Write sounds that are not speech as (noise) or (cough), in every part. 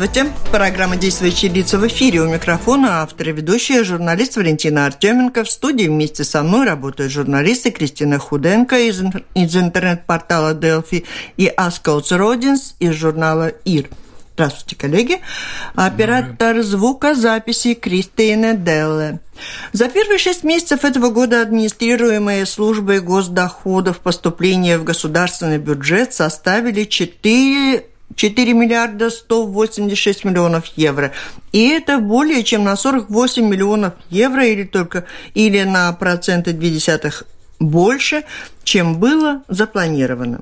Здравствуйте. Программа «Действующие лица» в эфире. У микрофона автор и ведущая журналист Валентина Артеменко. В студии вместе со мной работают журналисты Кристина Худенко из, из интернет-портала Delphi и Аскоутс Родинс из журнала «Ир». Здравствуйте, коллеги. Оператор звукозаписи Кристина Делле. За первые шесть месяцев этого года администрируемые службой госдоходов поступления в государственный бюджет составили 4 4 миллиарда 186 миллионов евро. И это более чем на 48 миллионов евро или только или на проценты 0,2 больше, чем было запланировано.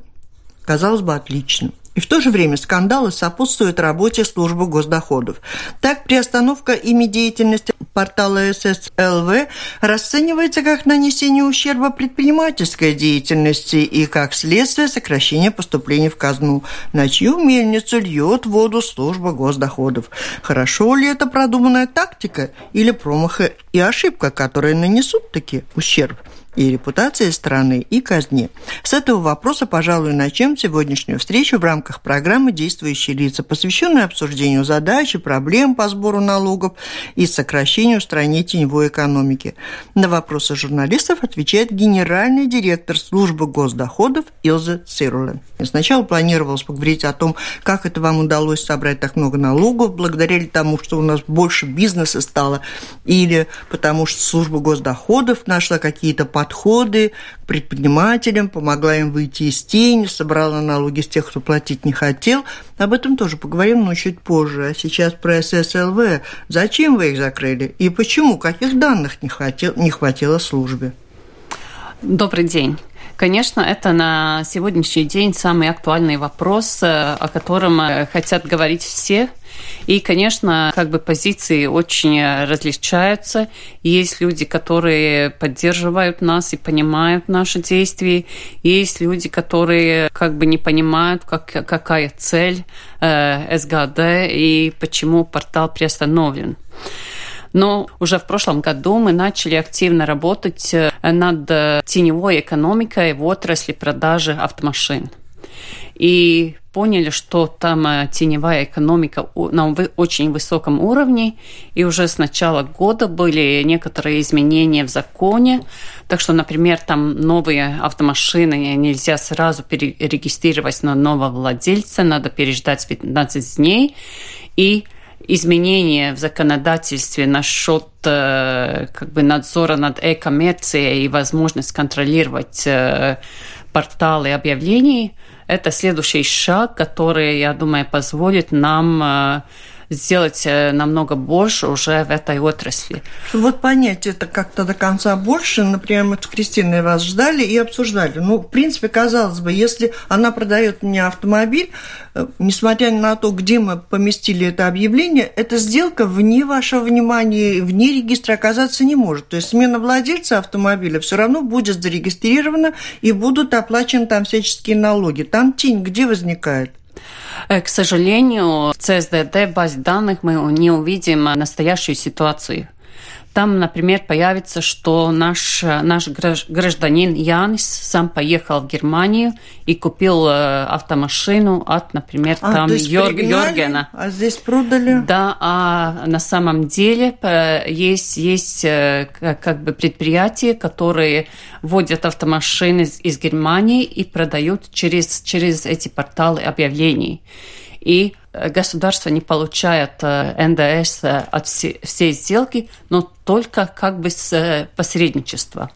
Казалось бы, отлично. И в то же время скандалы сопутствуют работе службы госдоходов. Так, приостановка ими деятельности портала ССЛВ расценивается как нанесение ущерба предпринимательской деятельности и как следствие сокращения поступлений в казну, на чью мельницу льет воду служба госдоходов. Хорошо ли это продуманная тактика или промаха и ошибка, которые нанесут таки ущерб? И репутации страны, и казне. С этого вопроса, пожалуй, начнем сегодняшнюю встречу в рамках программы «Действующие лица», посвященной обсуждению задач и проблем по сбору налогов и сокращению в стране теневой экономики. На вопросы журналистов отвечает генеральный директор службы госдоходов Илза Цирулен. Сначала планировалось поговорить о том, как это вам удалось собрать так много налогов, благодаря ли тому, что у нас больше бизнеса стало, или потому что служба госдоходов нашла какие-то подходы к предпринимателям, помогла им выйти из тени, собрала налоги с тех, кто платить не хотел. Об этом тоже поговорим, но чуть позже. А сейчас про ССЛВ. Зачем вы их закрыли? И почему? Каких данных не, хотел, не хватило службе? Добрый день. Конечно, это на сегодняшний день самый актуальный вопрос, э, о котором э, хотят говорить все. И, конечно, как бы позиции очень различаются. Есть люди, которые поддерживают нас и понимают наши действия. Есть люди, которые как бы не понимают, как, какая цель э, СГД и почему портал приостановлен. Но уже в прошлом году мы начали активно работать э, над э, теневой экономикой в отрасли продажи автомашин. И поняли, что там э, теневая экономика на очень высоком уровне, и уже с начала года были некоторые изменения в законе, так что, например, там новые автомашины нельзя сразу перерегистрировать на нового владельца, надо переждать 15 дней, и изменения в законодательстве насчет э, как бы надзора над э-коммерцией и возможность контролировать э, порталы объявлений, это следующий шаг, который, я думаю, позволит нам сделать э, намного больше уже в этой отрасли. Вот понять это как-то до конца больше, например, мы с Кристиной вас ждали и обсуждали. Ну, в принципе, казалось бы, если она продает мне автомобиль, э, несмотря на то, где мы поместили это объявление, эта сделка вне вашего внимания, вне регистра оказаться не может. То есть смена владельца автомобиля все равно будет зарегистрирована и будут оплачены там всяческие налоги. Там тень где возникает? Э, к сожалению, в CSDD базе данных мы не увидим настоящую ситуацию. Там, например, появится, что наш, наш гражданин Янис сам поехал в Германию и купил э, автомашину от, например, а, там Йор, Йоргена. А здесь продали? Да, а на самом деле э, есть, есть как бы предприятия, которые вводят автомашины из, из Германии и продают через, через эти порталы объявлений. И э, государство не получает э, НДС э, от всей сделки, но только как бы с посредничества.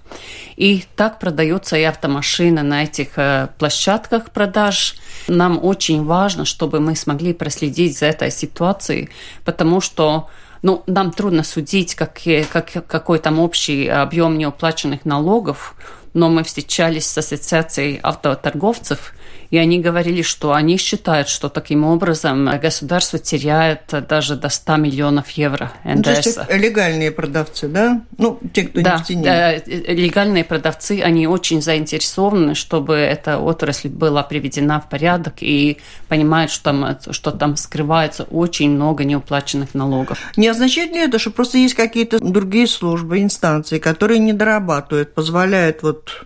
И так продаются и автомашины на этих площадках продаж. Нам очень важно, чтобы мы смогли проследить за этой ситуацией, потому что ну, нам трудно судить, как, как, какой там общий объем неуплаченных налогов, но мы встречались с ассоциацией автоторговцев, И они говорили, что они считают, что таким образом государство теряет даже до 100 миллионов евро НДС. Ну, то есть легальные продавцы, да? Ну, те, кто да, не в тени. Да, легальные продавцы, они очень заинтересованы, чтобы эта отрасль была приведена в порядок и понимают, что там, что там скрывается очень много неуплаченных налогов. Не означает ли это, что просто есть какие-то другие службы, инстанции, которые не дорабатывают, позволяют вот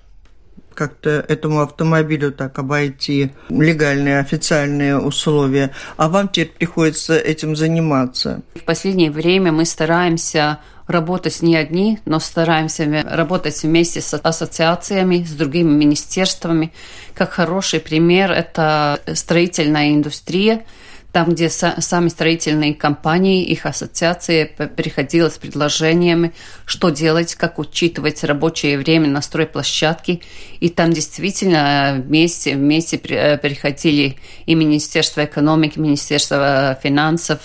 как-то этому автомобилю так обойти легальные официальные условия, а вам теперь приходится этим заниматься? В последнее время мы стараемся работать не одни, но стараемся работать вместе с ассоциациями, с другими министерствами. Как хороший пример – это строительная индустрия – там, где сами строительные компании, их ассоциации приходили с предложениями, что делать, как учитывать рабочее время на стройплощадке. И там действительно вместе, вместе э, приходили и Министерство экономики, Министерство финансов,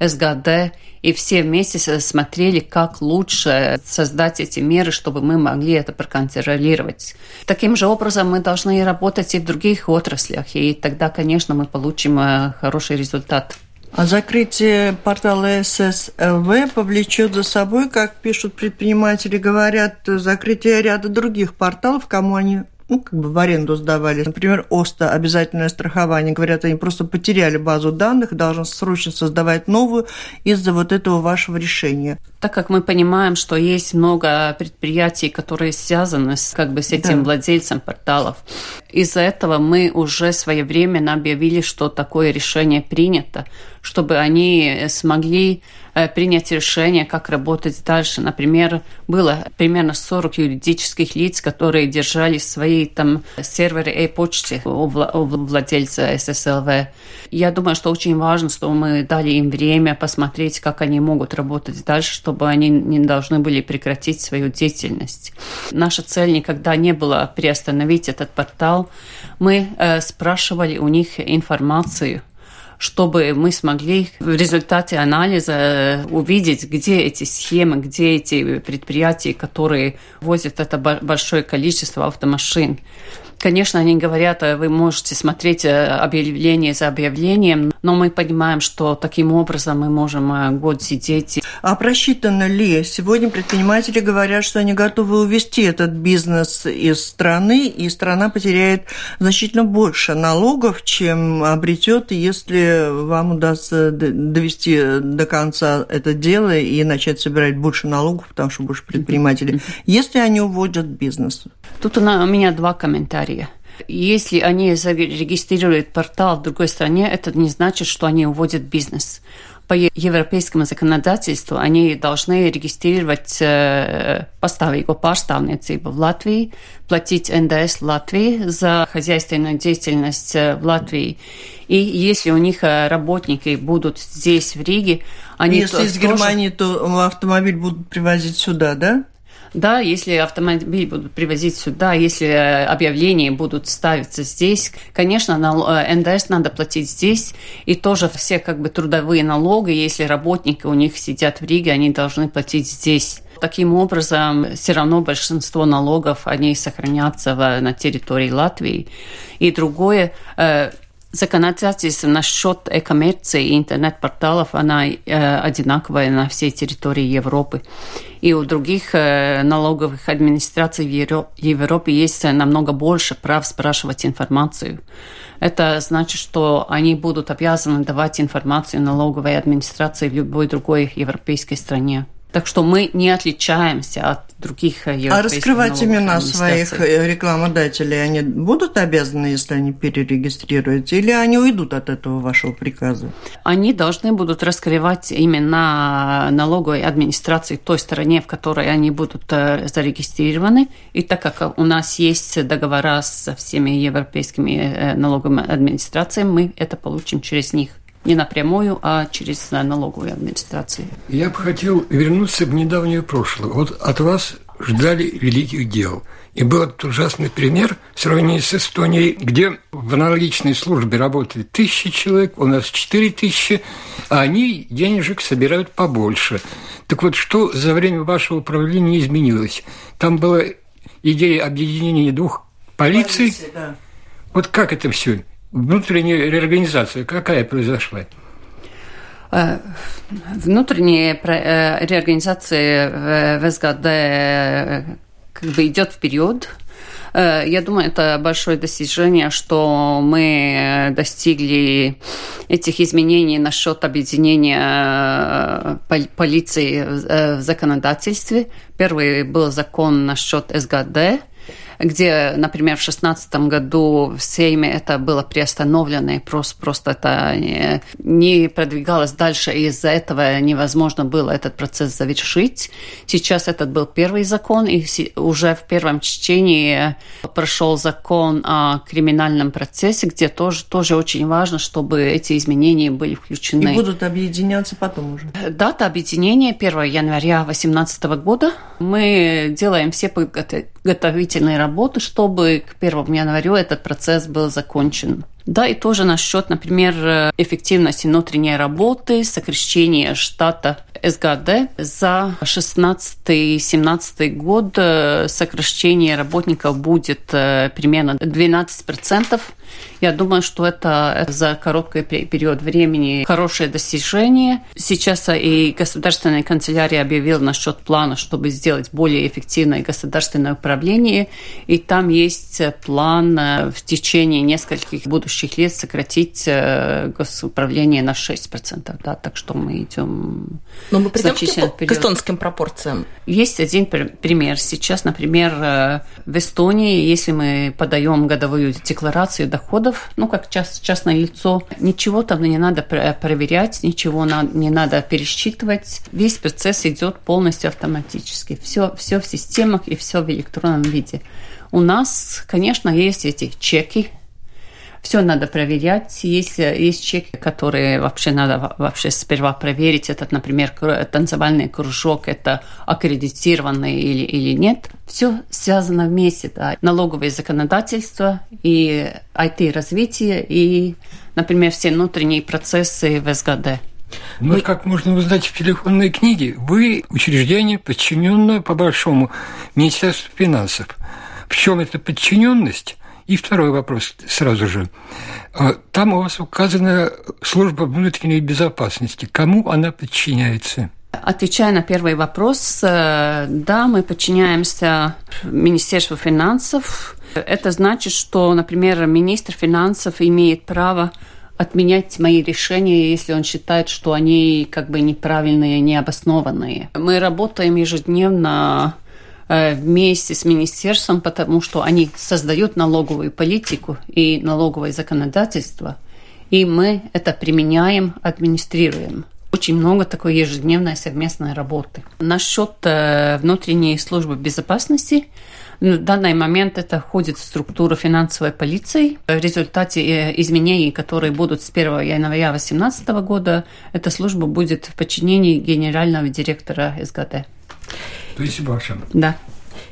СГД, и все вместе смотрели, как лучше создать эти меры, чтобы мы могли это проконтролировать. Таким же образом мы должны работать и в других отраслях, и тогда, конечно, мы получим э, хороший результат. А закрытие портала ССЛВ повлечет за собой, как пишут предприниматели, говорят, закрытие ряда других порталов, кому они ну, как бы в аренду сдавали. Например, ОСТА, обязательное страхование. Говорят, они просто потеряли базу данных, должен срочно создавать новую из-за вот этого вашего решения. Так как мы понимаем, что есть много предприятий, которые связаны с, как бы, с этим да. владельцем порталов, из-за этого мы уже своевременно объявили, что такое решение принято, чтобы они смогли принять решение, как работать дальше. Например, было примерно 40 юридических лиц, которые держали свои там серверы e-почты у владельца ССЛВ. Я думаю, что очень важно, что мы дали им время посмотреть, как они могут работать дальше, чтобы они не должны были прекратить свою деятельность. Наша цель никогда не была приостановить этот портал. Мы э, спрашивали у них информацию чтобы мы смогли в результате анализа увидеть, где эти схемы, где эти предприятия, которые возят это большое количество автомашин. Конечно, они говорят, вы можете смотреть э, объявление за объявлением, но мы понимаем, что таким образом мы можем э, год сидеть. А просчитано ли? Сегодня предприниматели говорят, что они готовы увести этот бизнес из страны, и страна потеряет значительно больше налогов, чем обретет, если вам удастся довести до конца это дело и начать собирать больше налогов, потому что больше предпринимателей, если они уводят бизнес. Тут у меня два комментария. Если они зарегистрируют портал в другой стране, это не значит, что они уводят бизнес. По европейскому законодательству они должны регистрировать э, pastāvīgo pārstāvniecību в Латвии, платить НДС Латвии за хозяйственную деятельность э, в Латвии. И если у них э, работники будут здесь, в Риге, они Если из Германии, то автомобиль будут привозить сюда, да? Да, если автомобиль будут привозить сюда, если э, объявления будут ставиться здесь, конечно, э, НДС надо платить здесь, и тоже все как бы трудовые налоги, если работники у них сидят в Риге, они должны платить здесь. Таким образом, все равно большинство налогов, они сохранятся в, на территории Латвии. И другое, э, Законодательство насчет e-коммерции и интернет-порталов, она э, одинаковая на всей территории Европы. И у других э, налоговых администраций в Европе есть намного больше прав спрашивать информацию. Это значит, что они будут обязаны давать информацию налоговой администрации в любой другой европейской стране. Так что мы не отличаемся от других э, европейских А раскрывать имена своих э, рекламодателей они будут обязаны, если они перерегистрируются, или они уйдут от этого вашего приказа? Они должны будут раскрывать имена налоговой администрации той стороне, в которой они будут э, зарегистрированы. И так как у нас есть договора со всеми европейскими налоговыми администрациями, мы это получим через них не напрямую, а через налоговую администрацию. Я бы хотел вернуться в недавнее прошлое. Вот от вас ждали великих дел. И был этот ужасный пример в сравнении с Эстонией, где в аналогичной службе работает тысячи человек, у нас четыре тысячи, а они денежек собирают побольше. Так вот, что за время вашего управления изменилось? Там была идея объединения двух полиций, Полиция, да Вот как это все? Внутренняя реорганизация какая произошла? Э, внутренняя э, реорганизация в СГД э, как бы идет вперед. Я думаю, это большое достижение, что мы достигли этих изменений насчет объединения полиции в законодательстве. Первый был закон насчет СГД, где, например, в 2016 году в Сейме это было приостановлено, и просто, просто это не, не продвигалось дальше, и из-за этого невозможно было этот процесс завершить. Сейчас этот был первый закон, и уже в первом чтении прошел закон о криминальном процессе, где тоже, тоже очень важно, чтобы эти изменения были включены. И будут объединяться потом уже. Дата объединения 1 января 2018 года. Мы делаем все подготовительные работы работы, чтобы к 1 январю этот процесс был закончен. Да, и тоже насчет, например, эффективности внутренней работы, сокращения штата СГД. За 16-17 год э, сокращение работников будет э, примерно 12%. Я думаю, что это за короткий период времени хорошее достижение. Сейчас и государственная канцелярия объявила насчет плана, чтобы сделать более эффективное государственное управление. И там есть план э, в течение нескольких будущих лет сократить э, госуправление на 6%. Да, так что мы идем Но мы придем к, к эстонским пропорциям. Есть один пример. Сейчас, например, э, в Эстонии, если мы подаем годовую декларацию доходов, доходов, ну, как част, частное лицо. Ничего там не надо проверять, ничего не надо пересчитывать. Весь процесс идет полностью автоматически. Все, все в системах и все в электронном виде. У нас, конечно, есть эти чеки, все надо проверять. Есть, есть чеки, которые вообще надо вообще сперва проверить. Этот, например, танцевальный кружок, это аккредитированный или, или нет. Все связано вместе. Да. Налоговое законодательство и IT-развитие и, например, все внутренние процессы в СГД. Ну, вы... как можно узнать в телефонной книге, вы учреждение, подчиненное по большому Министерству финансов. В чем эта подчиненность? И второй вопрос сразу же. А, там у вас указана служба внутренней безопасности. Кому она подчиняется? Отвечая на первый вопрос, э, да, мы подчиняемся Министерству финансов. Это значит, что, например, министр финансов имеет право отменять мои решения, если он считает, что они как бы неправильные, необоснованные. Мы работаем ежедневно вместе с министерством, потому что они создают налоговую политику и налоговое законодательство, и мы это применяем, администрируем. Очень много такой ежедневной совместной работы. Насчет э, внутренней службы безопасности, в данный момент это входит в структуру финансовой полиции. В результате э, изменений, которые будут с 1 января 2018 года, эта служба будет в подчинении генерального директора СГД. То есть ваша. Да.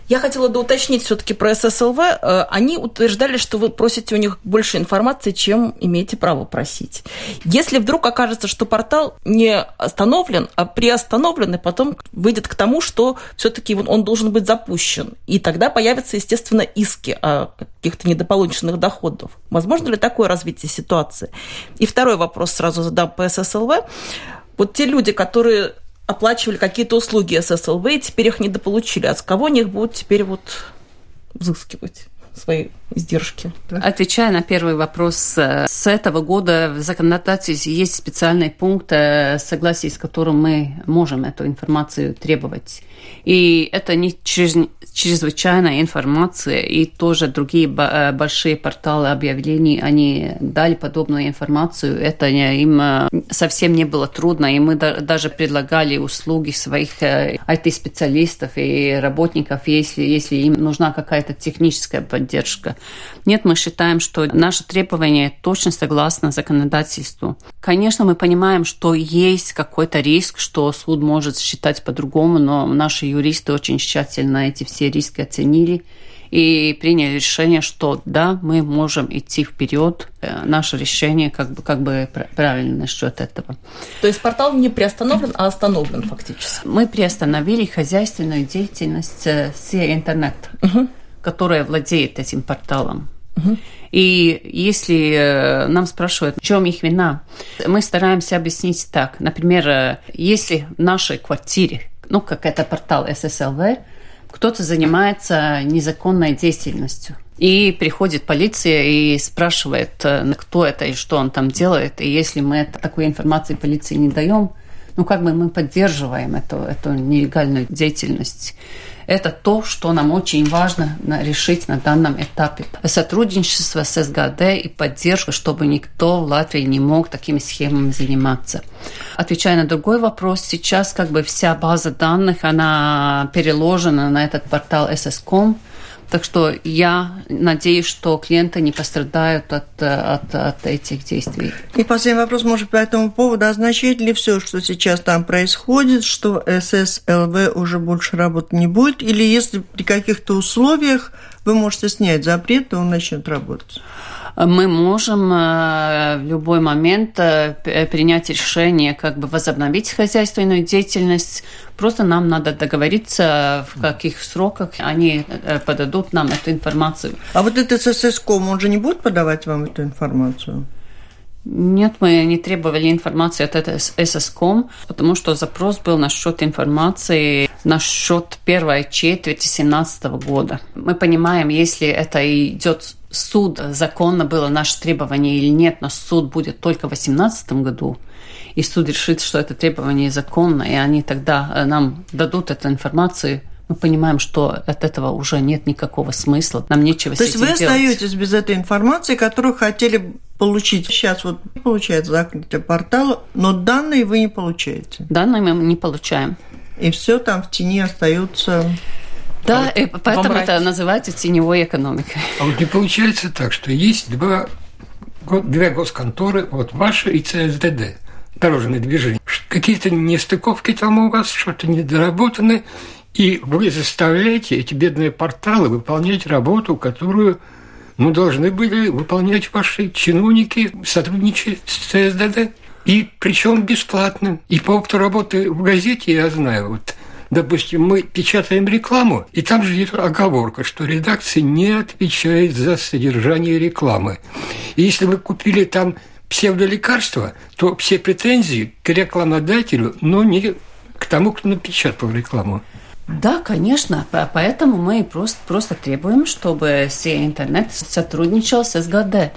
Я хотела бы уточнить все-таки про ССЛВ. Э, они утверждали, что вы просите у них больше информации, чем имеете право просить. Если вдруг окажется, что портал не остановлен, а приостановлен, и потом выйдет к тому, что все-таки он должен быть запущен, и тогда появятся, естественно, иски о каких-то недополученных доходов. Возможно ли такое развитие ситуации? И второй вопрос сразу задам по ССЛВ. Вот те люди, которые оплачивали какие-то услуги ССЛВ, и теперь их недополучили. А с кого они их будут теперь вот взыскивать? свои издержки. Да? Отвечая на первый вопрос, э, с этого года в законодательстве есть специальный пункт, э, согласие с которым мы можем эту информацию требовать. И это не чрезвычайная информация, и тоже другие э, большие порталы объявлений, они дали подобную информацию. Это им совсем не было трудно, и мы даже предлагали услуги своих IT-специалистов и работников, если, если им нужна какая-то техническая поддержка. Нет, мы считаем, что наше требование точно согласно законодательству. Конечно, мы понимаем, что есть какой-то риск, что суд может считать по-другому, но наши юристы очень тщательно эти все риски оценили и приняли решение, что да, мы можем идти вперед. Э, наше решение как бы, как бы правильно насчет этого. То есть портал не приостановлен, а остановлен фактически? Мы приостановили хозяйственную деятельность э, все интернет. Угу которая владеет этим порталом. И если э, нам спрашивают, в чем их вина, мы стараемся объяснить так. Например, э, если в нашей квартире, ну, как это портал ССЛВ, кто-то занимается незаконной деятельностью, и приходит полиция и спрашивает, э, кто это и что он там делает. И если мы такой информации полиции не даем, ну как бы мы поддерживаем эту, эту нелегальную деятельность. Это то, что нам очень важно решить на данном этапе. Сотрудничество с СГД и поддержка, чтобы никто в Латвии не мог такими схемами заниматься. Отвечая на другой вопрос, сейчас как бы вся база данных, она переложена на этот портал SSCOM, так что я надеюсь, что клиенты не пострадают от, от, от этих действий. И последний вопрос, может, по этому поводу. Означает ли все, что сейчас там происходит, что ССЛВ уже больше работать не будет? Или если при каких-то условиях вы можете снять запрет, то он начнет работать? Мы можем э, в любой момент э, принять решение, как бы возобновить хозяйственную деятельность. Просто нам надо договориться, в каких сроках они э, подадут нам эту информацию. А вот этот ССКом, он же не будет подавать вам эту информацию? Нет, мы не требовали информации от ССКом, потому что запрос был насчет информации насчет первой четверти 2017 года. Мы понимаем, если это идет суд, законно было наше требование или нет, но суд будет только в 2018 году, и суд решит, что это требование законно, и они тогда э, нам дадут эту информацию, мы понимаем, что от этого уже нет никакого смысла, нам нечего То есть вы делать. остаетесь без этой информации, которую хотели получить. Сейчас вот получается закрытие портала, но данные вы не получаете. Данные мы не получаем. И все там в тени остается. Да, а и поэтому это называется теневой экономикой. А вот не получается так, что есть два, две госконторы, вот ваша и ЦСДД, дорожное движение. Какие-то нестыковки там у вас, что-то недоработаны, и вы заставляете эти бедные порталы выполнять работу, которую ну, должны были выполнять ваши чиновники, сотрудничая с ЦСДД. И причем бесплатно. И по опыту работы в газете я знаю, вот допустим, мы печатаем рекламу, и там же есть оговорка, что редакция не отвечает за содержание рекламы. И если вы купили там псевдолекарство, то все претензии к рекламодателю, но не к тому, кто напечатал рекламу. Да, конечно. Поэтому мы просто, просто требуем, чтобы все интернет сотрудничал с СГД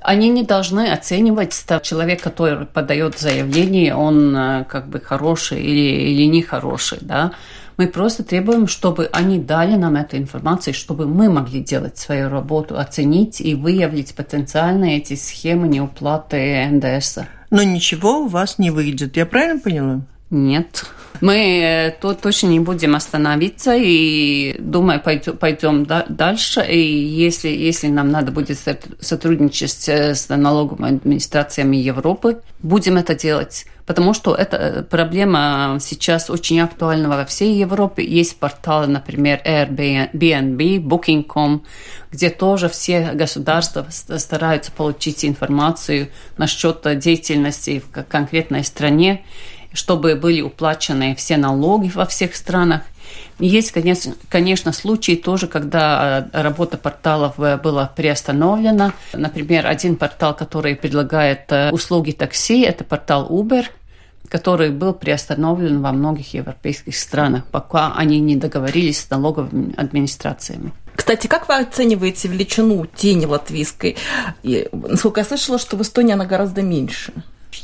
они не должны оценивать человек, который подает заявление, он э, как бы хороший или, или нехороший, да. Мы просто требуем, чтобы они дали нам эту информацию, чтобы мы могли делать свою работу, оценить и выявить потенциально эти схемы неуплаты НДС. Но ничего у вас не выйдет, я правильно поняла? Нет. Мы э, тут точно не будем остановиться и, думаю, пойдем, пойдем дальше. И если, если нам надо будет сотрудничать с налоговыми администрациями Европы, будем это делать. Потому что эта проблема сейчас очень актуальна во всей Европе. Есть порталы, например, Airbnb, Booking.com, где тоже все государства стараются получить информацию насчет деятельности в конкретной стране чтобы были уплачены все налоги во всех странах. Есть, конечно, конечно, случаи тоже, когда э, работа порталов э, была приостановлена. Например, один портал, который предлагает э, услуги такси, это портал Uber, который был приостановлен во многих европейских странах, пока они не договорились с налоговыми администрациями. Кстати, как вы оцениваете величину тени латвийской? И, насколько я слышала, что в Эстонии она гораздо меньше.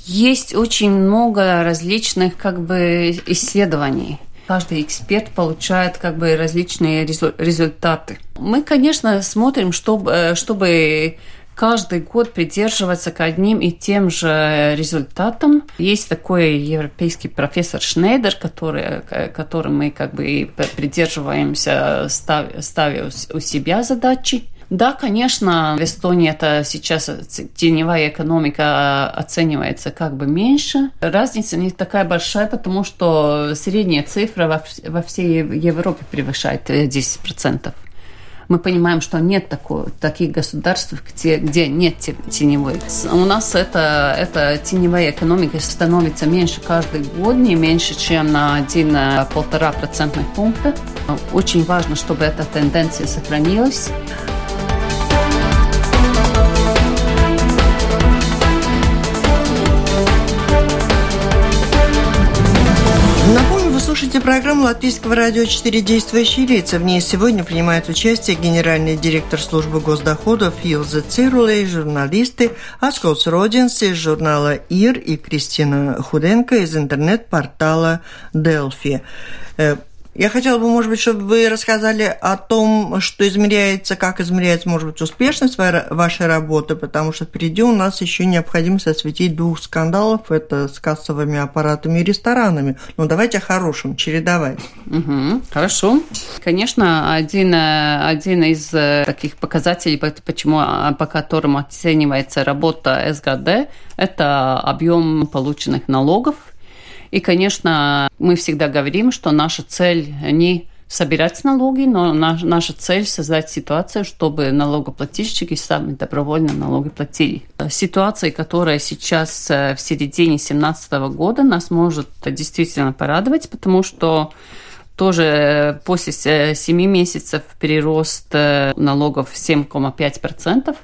Есть очень много различных как бы исследований. Каждый эксперт получает как бы различные результаты. Мы, конечно, смотрим, чтобы, э, чтобы каждый год придерживаться к одним и тем же результатам. Есть такой европейский профессор Шнейдер, который, э, которым мы как бы придерживаемся, ставя у себя задачи. Да, конечно, в Эстонии это сейчас теневая экономика оценивается как бы меньше. Разница не такая большая, потому что средняя цифра во, всей Европе превышает 10%. Мы понимаем, что нет такого, таких государств, где, где нет теневой. У нас это, это теневая экономика становится меньше каждый год, не меньше, чем на 1-1,5 процентных пункта. Очень важно, чтобы эта тенденция сохранилась. Слушаете программу Латвийского радио «4 действующие лица». В ней сегодня принимают участие генеральный директор службы госдоходов Илза Цирулей, журналисты Асколс Родинс из журнала «Ир» и Кристина Худенко из интернет-портала «Делфи». Э, я хотела бы, может быть, чтобы вы рассказали о том, что измеряется, как измеряется, может быть, успешность вашей работы, потому что впереди у нас еще необходимость осветить двух скандалов. Это с кассовыми аппаратами и ресторанами. Но давайте о хорошем, чередовать. Угу, хорошо. Конечно, один, один из э, таких показателей, почему, а, по которым оценивается работа СГД, это объем полученных налогов – и, конечно, мы всегда говорим, что наша цель не собирать налоги, но наша цель создать ситуацию, чтобы налогоплательщики сами добровольно налоги платили. Ситуация, которая сейчас э, в середине 2017 года, нас может действительно порадовать, потому что тоже после 7 месяцев прирост э, налогов 7,5%.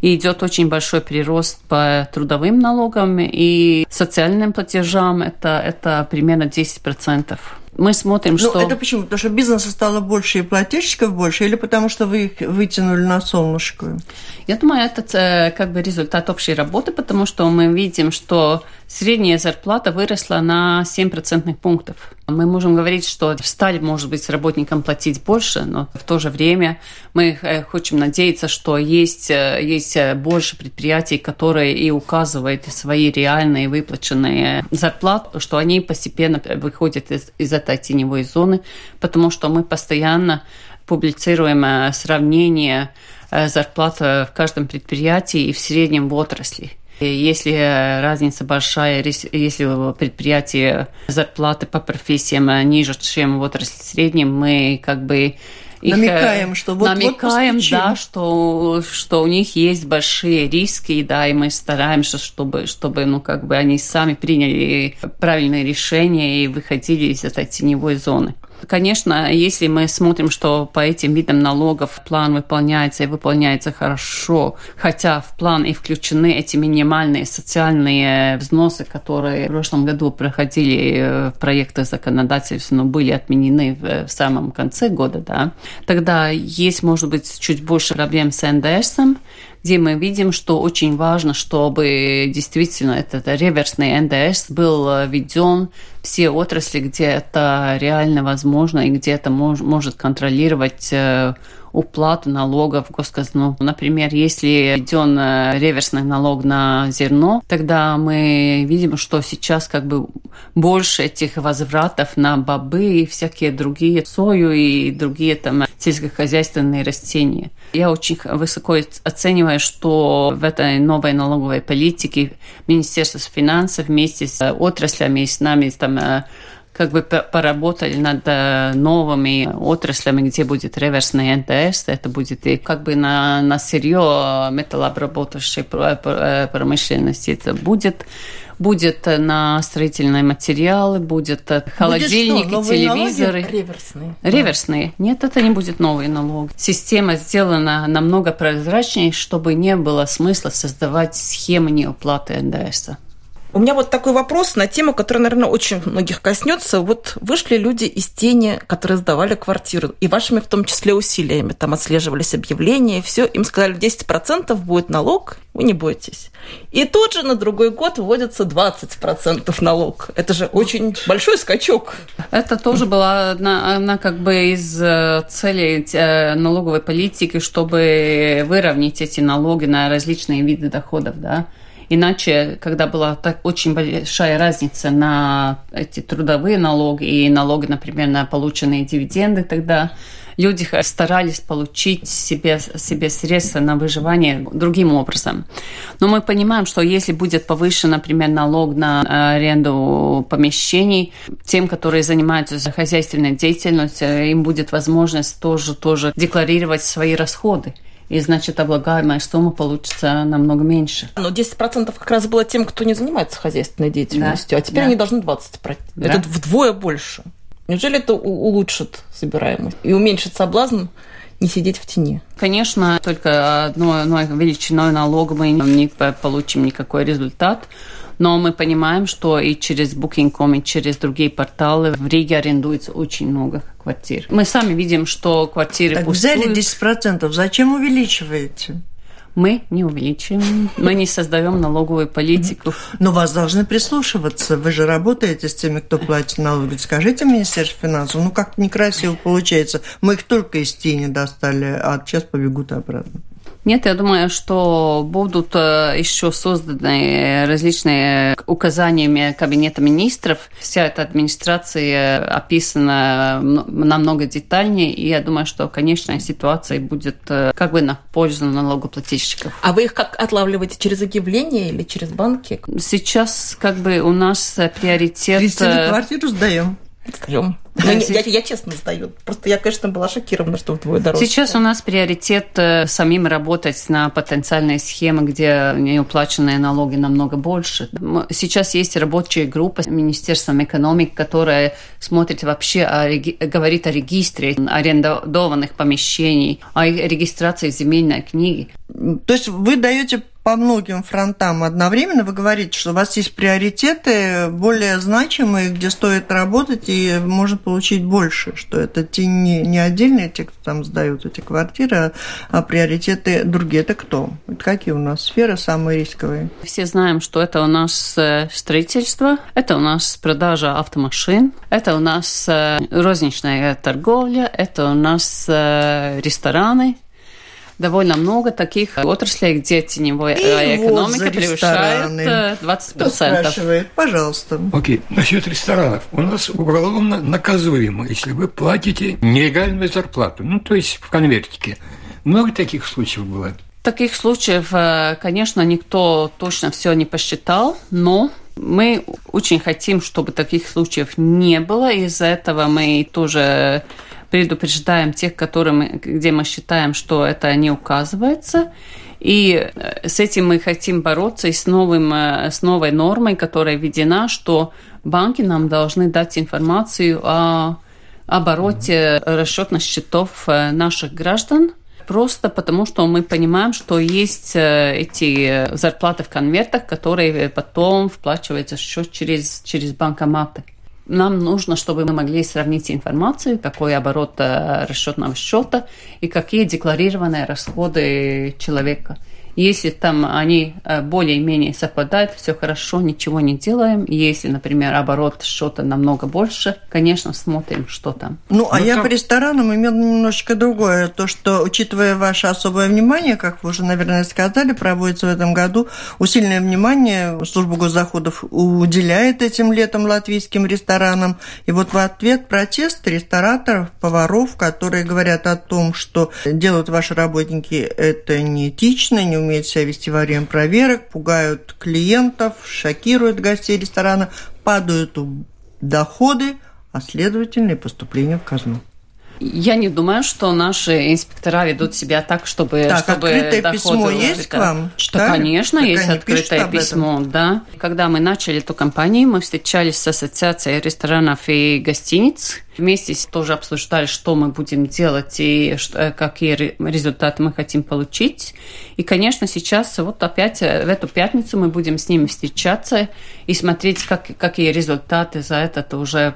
И идет очень большой прирост по трудовым налогам и социальным платежам. Это, это примерно 10% мы смотрим, ну, что... это почему? Потому что бизнеса стало больше и плательщиков больше, или потому что вы их вытянули на солнышко? Я думаю, это э, как бы результат общей работы, потому что мы видим, что средняя зарплата выросла на 7 процентных пунктов. Мы можем говорить, что стали, может быть, работникам платить больше, но в то же время мы э, хотим надеяться, что есть, э, есть больше предприятий, которые и указывают свои реальные выплаченные зарплаты, что они постепенно выходят из, из этой теневой зоны, потому что мы постоянно публицируем э, сравнение э, зарплат в каждом предприятии и в среднем в отрасли. Если разница большая, если в предприятии зарплаты по профессиям ниже, чем в отрасли среднем, мы как бы их намекаем, что вот намекаем, вот да, что что у них есть большие риски, да, и мы стараемся, чтобы чтобы ну как бы они сами приняли правильные решения и выходили из этой теневой зоны. Конечно, если мы смотрим, что по этим видам налогов план выполняется и выполняется хорошо, хотя в план и включены эти минимальные социальные взносы, которые в прошлом году проходили в проектах законодательства, но были отменены в, в самом конце года, да, тогда есть, может быть, чуть больше проблем с НДС, где мы видим, что очень важно, чтобы действительно этот реверсный НДС был введен все отрасли, где это реально возможно и где это мож, может контролировать э, уплату налогов в госказну. Например, если введен э, реверсный налог на зерно, тогда мы видим, что сейчас как бы больше этих возвратов на бобы и всякие другие сою и другие там сельскохозяйственные растения. Я очень высоко оцениваю, что в этой новой налоговой политике Министерство финансов вместе с отраслями и с нами там э, как бы поработали над э, новыми отраслями, где будет реверсный НТС, это будет и как бы на, на сырье металлообработающей э, промышленности это будет будет на строительные материалы, будет холодильники, будет телевизоры. Налоги реверсные. Реверсные. Да. Нет, это не будет новый налог. Система сделана намного прозрачнее, чтобы не было смысла создавать схемы неуплаты НДС. У меня вот такой вопрос на тему, которая, наверное, очень многих коснется. Вот вышли люди из тени, которые сдавали квартиру, и вашими в том числе усилиями. Там отслеживались объявления, и все. Им сказали, 10% будет налог, вы не бойтесь. И тут же на другой год вводится 20% налог. Это же очень большой скачок. Это тоже была одна, одна как бы из э, целей э, налоговой политики, чтобы выровнять эти налоги на различные виды доходов, да. Иначе, когда была так очень большая разница на эти трудовые налоги и налоги, например, на полученные дивиденды, тогда люди старались получить себе, себе средства на выживание другим образом. Но мы понимаем, что если будет повышен, например, налог на аренду помещений, тем, которые занимаются хозяйственной деятельностью, им будет возможность тоже, тоже декларировать свои расходы и значит облагаемая сумма получится намного меньше. Но 10% как раз было тем, кто не занимается хозяйственной деятельностью, да. а теперь да. они должны 20%. Да. Это вдвое больше. Неужели это улучшит собираемость и уменьшит соблазн не сидеть в тени? Конечно, только одной, одной величиной налога мы не получим никакой результат. Но мы понимаем, что и через Booking.com, и через другие порталы в Риге арендуется очень много квартир. Мы сами видим, что квартиры так пустуют. взяли 10%, зачем увеличиваете? Мы не увеличиваем, мы не создаем налоговую политику. Но вас должны прислушиваться. Вы же работаете с теми, кто платит налоги. Скажите Министерство финансов, ну как некрасиво получается. Мы их только из тени достали, а сейчас побегут обратно. Нет, я думаю, что будут э, еще созданы различные указаниями Кабинета министров. Вся эта администрация описана намного детальнее, и я думаю, что конечная ситуация будет э, как бы на пользу налогоплательщиков. А вы их как отлавливаете через объявления или через банки? Сейчас как бы у нас приоритет... Кристина, квартиру сдаем. Сдаем. Ну, я, я честно сдаю. Просто я, конечно, была шокирована, что вдвое дороже. Сейчас у нас приоритет э, самим работать на потенциальные схемы, где неуплаченные налоги намного больше. Сейчас есть рабочая группа с Министерством экономики, которая смотрит вообще, о, говорит о регистре арендованных помещений, о регистрации земельной книги. То есть вы даете по многим фронтам одновременно. Вы говорите, что у вас есть приоритеты более значимые, где стоит работать и можно получить больше, что это те не, не отдельные, те, кто там сдают эти квартиры, а, а приоритеты другие. Это кто? Это какие у нас сферы самые рисковые? Все знаем, что это у нас э, строительство, это у нас продажа автомашин, это у нас э, розничная торговля, это у нас э, рестораны, довольно много таких отраслей, где теневая И экономика вот превышает 20%. Кто спрашивает? Пожалуйста. Окей, насчет ресторанов. У нас уголовно наказуемо, если вы платите нелегальную зарплату, ну, то есть в конвертике. Много таких случаев было? Таких случаев, э, конечно, никто точно все не посчитал, но мы очень хотим, чтобы таких случаев не было. Из-за этого мы тоже предупреждаем тех, которым, где мы считаем, что это не указывается. И э, с этим мы хотим бороться и с, новым, э, с новой нормой, которая введена, что банки нам должны дать информацию о обороте расчетных счетов э, наших граждан, просто потому что мы понимаем, что есть эти зарплаты в конвертах, которые потом вплачиваются счет через, через банкоматы. Нам нужно, чтобы мы могли сравнить информацию, какой оборот э, расчетного счета и какие декларированные расходы человека. Если там они э, более-менее совпадают, все хорошо, ничего не делаем. Если, например, оборот что-то намного больше, конечно, смотрим, что там. Ну, а ну, я там... по ресторанам имел немножечко другое. То, что, учитывая ваше особое внимание, как вы уже, наверное, сказали, проводится в этом году, усиленное внимание служба госзаходов уделяет этим летом латвийским ресторанам. И вот в ответ протест рестораторов, поваров, которые говорят о том, что делают ваши работники это неэтично, не умеют себя вести во время проверок, пугают клиентов, шокируют гостей ресторана, падают доходы, а следовательно и поступления в казну. Я не думаю, что наши инспектора ведут себя так, чтобы... Так, чтобы открытое письмо есть к вам? Читали? Да, конечно, так есть открытое письмо, да. Когда мы начали эту кампанию, мы встречались с Ассоциацией ресторанов и гостиниц, Вместе тоже обсуждали, что мы будем делать и что, э, какие результаты мы хотим получить. И, конечно, сейчас вот опять э, в эту пятницу мы будем с ними встречаться и смотреть, как, какие результаты за этот уже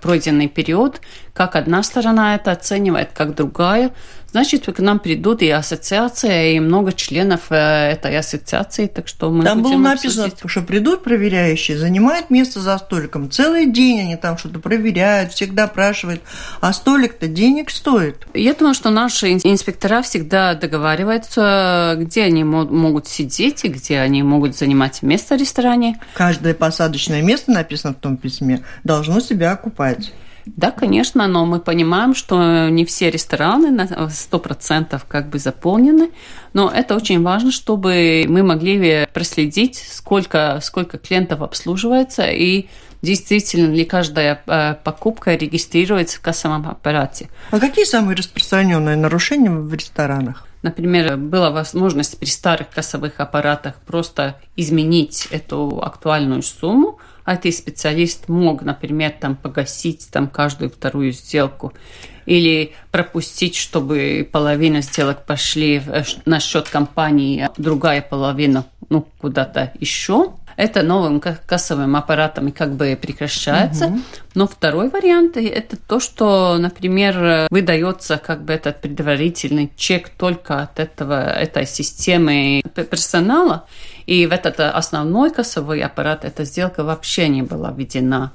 пройденный период, как одна сторона это оценивает, как другая. Значит, к нам придут и ассоциация, и много членов э, этой ассоциации, так что мы Там было написано, обсудить. что придут проверяющие, занимают место за столиком. Целый день они там что-то проверяют, всегда допрашивает, а столик-то денег стоит. Я думаю, что наши инспектора всегда договариваются, где они могут сидеть и где они могут занимать место в ресторане. Каждое посадочное место, написано в том письме, должно себя окупать. Да, конечно, но мы понимаем, что не все рестораны на 100% как бы заполнены, но это очень важно, чтобы мы могли проследить, сколько, сколько клиентов обслуживается и действительно ли каждая э, покупка регистрируется в кассовом аппарате. А какие самые распространенные нарушения в ресторанах? Например, была возможность при старых кассовых аппаратах просто изменить эту актуальную сумму, а ты специалист мог, например, там погасить там каждую вторую сделку или пропустить, чтобы половина сделок пошли на счет компании, а другая половина ну, куда-то еще. Это новым кассовым аппаратом как бы прекращается. Угу. Но второй вариант – это то, что, например, выдается как бы этот предварительный чек только от этого, этой системы персонала, и в этот основной кассовый аппарат эта сделка вообще не была введена.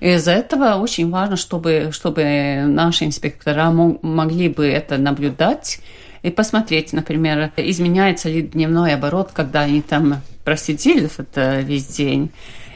Из-за этого очень важно, чтобы, чтобы наши инспектора могли бы это наблюдать и посмотреть, например, изменяется ли дневной оборот, когда они там просидели это весь день.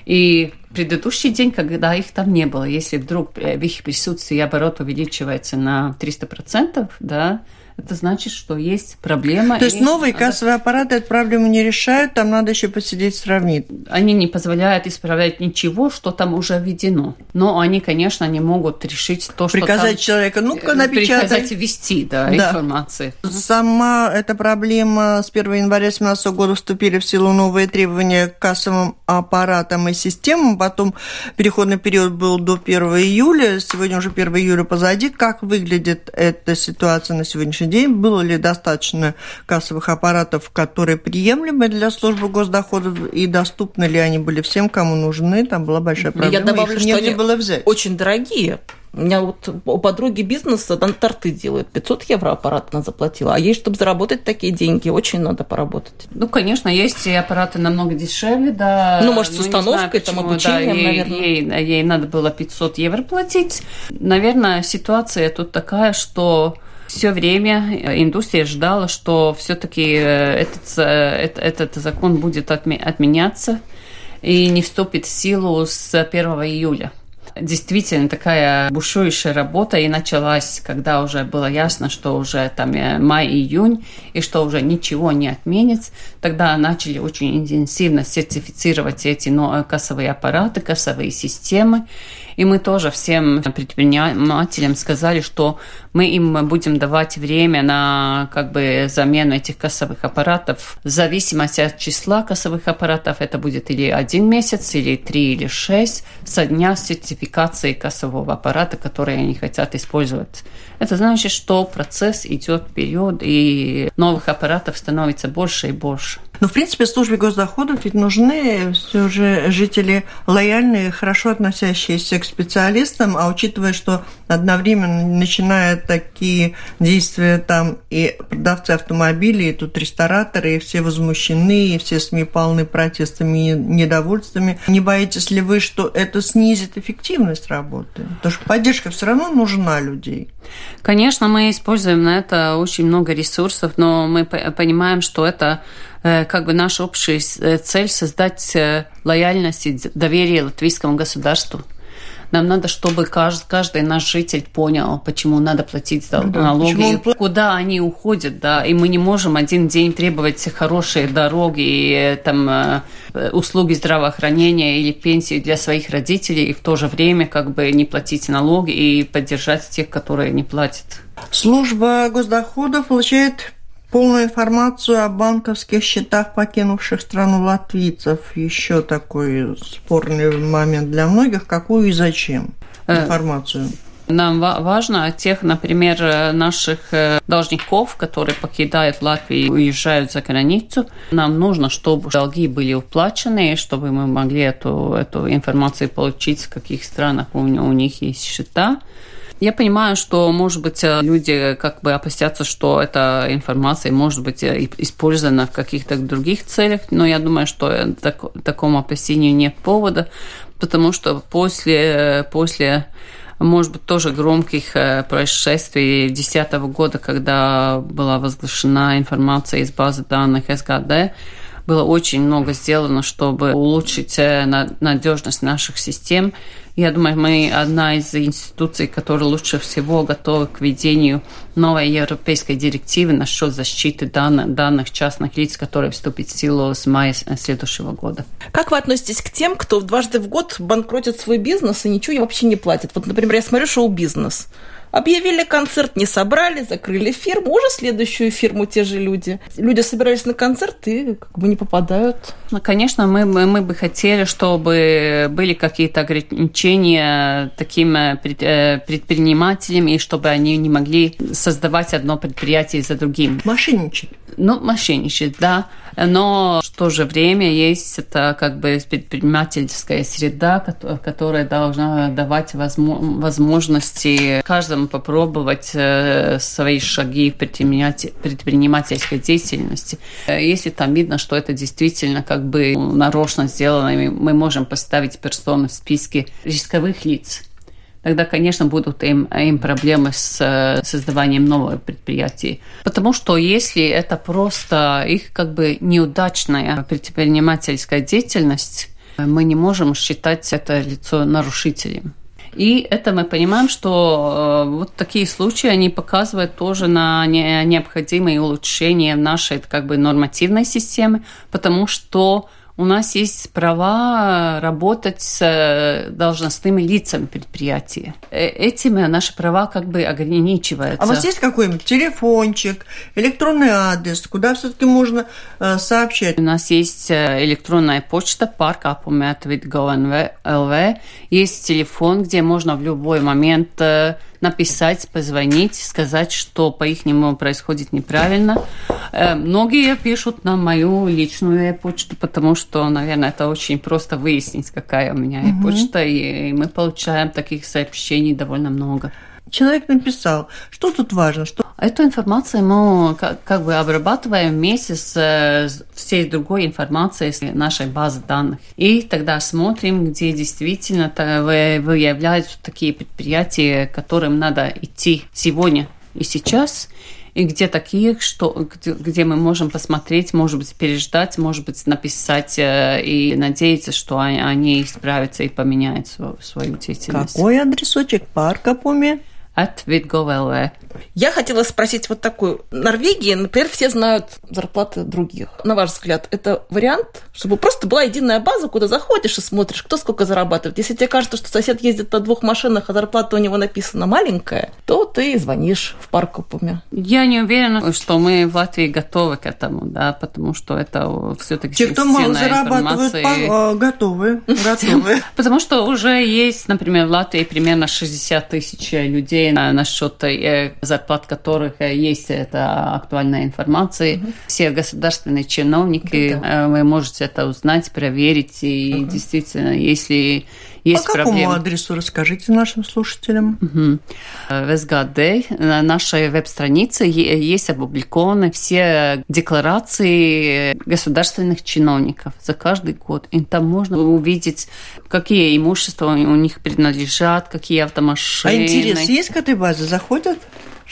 И предыдущий день, когда их там не было, если вдруг в их присутствии оборот увеличивается на 300%, да, это значит, что есть проблема. То есть новые надо... кассовые аппараты эту проблему не решают, там надо еще посидеть сравнить. Они не позволяют исправлять ничего, что там уже введено. Но они, конечно, не могут решить то, что Приказать там... человека, ну-ка напечатай. Приказать ввести, да, да. информации. Сама эта проблема с 1 января 2017 года вступили в силу новые требования к кассовым аппаратам и системам, потом переходный период был до 1 июля, сегодня уже 1 июля позади. Как выглядит эта ситуация на сегодняшний сегодняшний день, было ли достаточно кассовых аппаратов, которые приемлемы для службы госдоходов, и доступны ли они были всем, кому нужны, там была большая проблема. Я добавлю, что они было взять. очень дорогие. У меня вот у подруги бизнеса там торты делают. 500 евро аппарат она заплатила. А ей, чтобы заработать такие деньги, очень надо поработать. Ну, конечно, есть и аппараты намного дешевле, да. Ну, может, с установкой, знаю, там, обучением, да, ей, наверное. Ей, ей надо было 500 евро платить. Наверное, ситуация тут такая, что все время э, индустрия ждала, что все-таки э, этот, э, этот, закон будет отменяться и не вступит в силу с 1 июля действительно такая бушующая работа и началась, когда уже было ясно, что уже там май-июнь, и что уже ничего не отменится. Тогда начали очень интенсивно сертифицировать эти кассовые аппараты, кассовые системы. И мы тоже всем предпринимателям сказали, что мы им будем давать время на как бы замену этих кассовых аппаратов. В зависимости от числа кассовых аппаратов это будет или один месяц, или три, или шесть со дня сертификации кассового аппарата, который они хотят использовать. Это значит, что процесс идет вперед, и новых аппаратов становится больше и больше. Но, в принципе, службе госдоходов ведь нужны все же жители лояльные, хорошо относящиеся к специалистам, а учитывая, что одновременно начинают такие действия там и продавцы автомобилей, и тут рестораторы, и все возмущены, и все СМИ полны протестами и недовольствами. Не боитесь ли вы, что это снизит эффективность работы? Потому что поддержка все равно нужна людей. Конечно, мы используем на это очень много ресурсов, но мы понимаем, что это Э, как бы наша общая цель создать э, лояльность и доверие латвийскому государству. Нам надо, чтобы каждый, каждый наш житель понял, почему надо платить да, налоги, он... куда они уходят, да, и мы не можем один день требовать хорошие дороги и там услуги здравоохранения или пенсии для своих родителей, и в то же время как бы не платить налоги и поддержать тех, которые не платят. Служба госдоходов получает полную информацию о банковских счетах покинувших страну латвийцев. Еще такой спорный момент для многих. Какую и зачем э, информацию? Нам важно тех, например, наших э, должников, которые покидают Латвию и уезжают за границу. Нам нужно, чтобы долги были уплачены, чтобы мы могли эту, эту информацию получить, в каких странах у, у них есть счета. Я понимаю, что, может быть, э, люди как бы опасятся, что эта информация может быть э, использована в каких-то других целях, но я думаю, что э, так, такому опасению нет повода, потому что после, после может быть, тоже громких происшествий 2010 года, когда была возглашена информация из базы данных СГД, было очень много сделано, чтобы улучшить надежность наших систем. Я думаю, мы одна из институций, которая лучше всего готова к введению новой европейской директивы насчет защиты данных, данных частных лиц, которая вступит в силу с мая следующего года. Как вы относитесь к тем, кто дважды в год банкротит свой бизнес и ничего вообще не платит? Вот, например, я смотрю шоу-бизнес. Объявили концерт, не собрали, закрыли фирму, уже следующую фирму те же люди. Люди собирались на концерт и как бы не попадают. Ну, конечно, мы, мы, мы бы хотели, чтобы были какие-то ограничения таким э, э, предпринимателям, и чтобы они не могли создавать одно предприятие за другим. Мошенничать. Ну, мошенничать, да. Но в то же время есть это как бы предпринимательская среда, которая должна давать возможности каждому попробовать э, свои шаги в предпринимательской деятельности. Если там видно, что это действительно как бы нарочно сделано, мы можем поставить персоны в списке рисковых лиц, тогда, конечно, будут им, им проблемы с э, создаванием нового предприятия. Потому что если это просто их как бы неудачная предпринимательская деятельность, мы не можем считать это лицо нарушителем. И это мы понимаем, что э, вот такие случаи, они показывают тоже на необходимые улучшения в нашей как бы нормативной системе, потому что у нас есть права работать с э, должностными лицами предприятия. Э, этим наши права как бы ограничиваются. А у вас есть какой-нибудь телефончик, электронный адрес, куда все-таки можно э, сообщать? У нас есть электронная почта parkapumi.gov.lv. Есть телефон, где можно в любой момент написать, позвонить, сказать, что по их происходит неправильно. Э, многие пишут на мою личную почту, потому что, наверное, это очень просто выяснить, какая у меня угу. почта, и мы получаем таких сообщений довольно много. Человек написал, что тут важно, что Эту информацию мы как, как бы обрабатываем вместе с, с всей другой информацией с нашей базы данных. И тогда смотрим, где действительно выявляются такие предприятия, которым надо идти сегодня и сейчас, и где такие, что, где, где мы можем посмотреть, может быть, переждать, может быть, написать э, и надеяться, что они исправятся и поменяют свою, свою деятельность. Какой адресочек парка, помни? At Vidgo.lv. Я хотела спросить вот такую. Норвегии, например, все знают зарплаты других. На ваш взгляд, это вариант, чтобы просто была единая база, куда заходишь и смотришь, кто сколько зарабатывает. Если тебе кажется, что сосед ездит на двух машинах, а зарплата у него написана маленькая, то ты звонишь в парк Купуме. Я не уверена, что мы в Латвии готовы к этому, да, потому что это все-таки Те, кто мало зарабатывают, по- готовы. (laughs) готовы. Потому что уже есть, например, в Латвии примерно 60 тысяч людей на, на счет э, зарплат которых э, есть эта актуальная информация. Угу. Все государственные чиновники, да, да. вы можете это узнать, проверить. И угу. действительно, если есть По какому проблемы... адресу расскажите нашим слушателям? Угу. В СГД на нашей веб-странице есть опубликованы все декларации государственных чиновников за каждый год. И там можно увидеть, какие имущества у них принадлежат, какие автомашины. А интерес есть к этой базе? Заходят?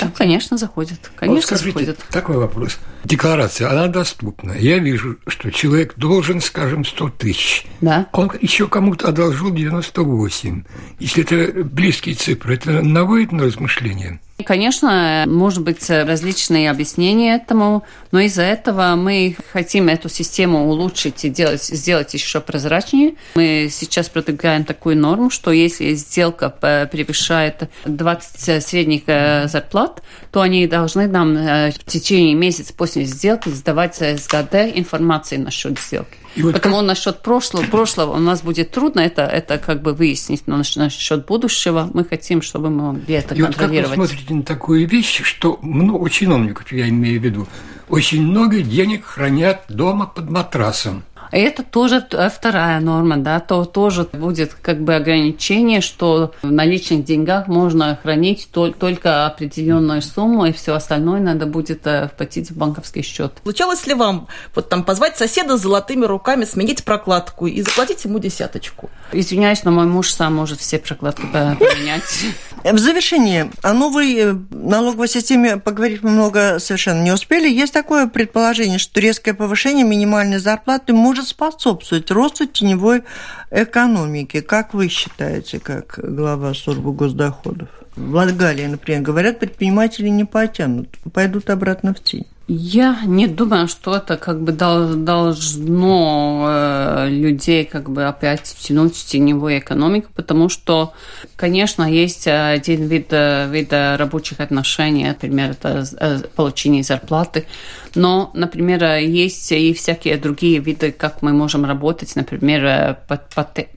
Да, конечно, заходят. Конечно, вот скажите, заходят. Такой вопрос. Декларация, она доступна. Я вижу, что человек должен, скажем, 100 тысяч. Да. Он еще кому-то одолжил 98. Если это близкие цифры, это наводит на размышления? Конечно, может быть различные объяснения этому, но из-за этого мы хотим эту систему улучшить и делать, сделать еще прозрачнее. Мы сейчас продвигаем такую норму, что если сделка превышает 20 средних э, зарплат, то они должны нам э, в течение месяца после сделки сдавать СГД информации насчет сделки. И вот Потому как... насчет прошлого, прошлого у нас будет трудно это, это как бы выяснить, но насчет будущего мы хотим, чтобы мы могли это и контролировать. Вот как вы смотрите на такую вещь, что много чиновников, я имею в виду, очень много денег хранят дома под матрасом. Это тоже вторая норма, да, то тоже будет как бы ограничение, что в наличных деньгах можно хранить только определенную сумму, и все остальное надо будет э, вплатить в банковский счет. Случалось ли вам вот там позвать соседа с золотыми руками, сменить прокладку и заплатить ему десяточку? Извиняюсь, но мой муж сам может все прокладки поменять. (laughs) В завершение, о новой э, налоговой системе поговорить мы много совершенно не успели. Есть такое предположение, что резкое повышение минимальной зарплаты может может способствовать росту теневой экономики. Как вы считаете, как глава службы госдоходов? В Латгалии, например, говорят, предприниматели не потянут, пойдут обратно в тень. Я не думаю, что это как бы должно э, людей как бы опять втянуть в теневую экономику, потому что, конечно, есть один вид, э, вид рабочих отношений, например, это э, получение зарплаты, но, например, есть и всякие другие виды, как мы можем работать, например,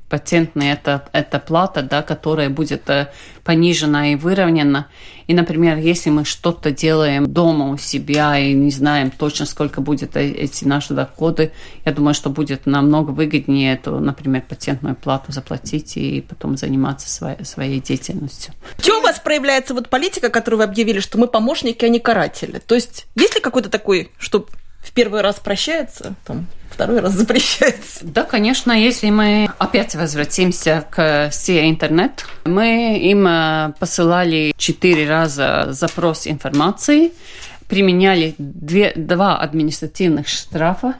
патентная это, это плата, да, которая будет понижена и выровнена. И, например, если мы что-то делаем дома у себя и не знаем точно, сколько будет э, эти наши доходы, я думаю, что будет намного выгоднее эту, например, патентную плату заплатить и потом заниматься своей, своей деятельностью. В чем у вас проявляется вот политика, которую вы объявили, что мы помощники, а не каратели? То есть есть ли какой-то такой, что в первый раз прощается, там, второй раз запрещается. Да, конечно, если мы опять возвратимся к сети интернет, мы им э, посылали четыре раза запрос информации, применяли две, два административных штрафа,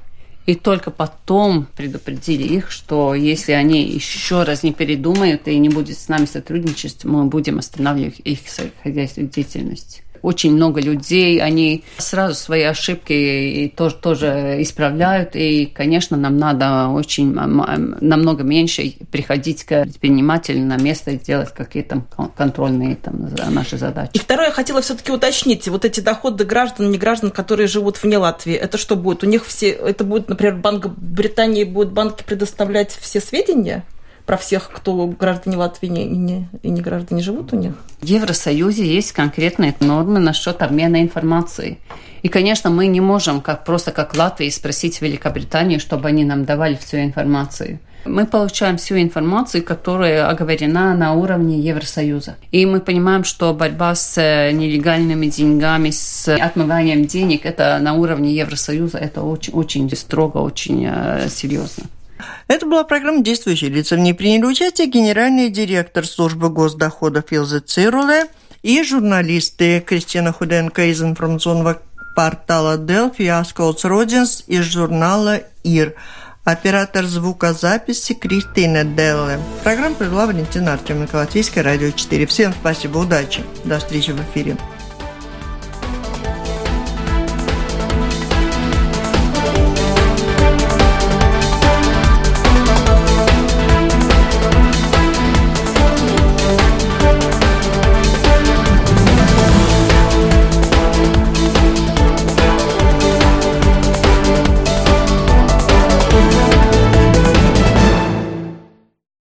и только потом предупредили их, что если они еще раз не передумают и не будут с нами сотрудничать, мы будем останавливать их хозяйственную деятельность очень много людей, они сразу свои ошибки и тоже, тоже исправляют, и, конечно, нам надо очень намного меньше приходить к предпринимателю на место и делать какие-то контрольные там, наши задачи. И второе, я хотела все-таки уточнить, вот эти доходы граждан, не граждан, которые живут вне Латвии, это что будет? У них все, это будет, например, Банк Британии будут банки предоставлять все сведения? Про всех, кто граждане Латвии не, не, и не граждане живут у них? В Евросоюзе есть конкретные нормы насчет обмена информацией. И, конечно, мы не можем как, просто как Латвии спросить Великобританию, чтобы они нам давали всю информацию. Мы получаем всю информацию, которая оговорена на уровне Евросоюза. И мы понимаем, что борьба с э, нелегальными деньгами, с отмыванием денег, это на уровне Евросоюза, это очень, очень строго, очень э, серьезно. Это была программа «Действующие лица». В ней приняли участие генеральный директор службы госдоходов Илза Цируле и журналисты Кристина Худенко из информационного портала Delphi и Асколс Родинс из журнала «Ир». Оператор звукозаписи Кристина Делле. Программу провела Валентина Артеменко, Латвийское радио 4. Всем спасибо, удачи. До встречи в эфире.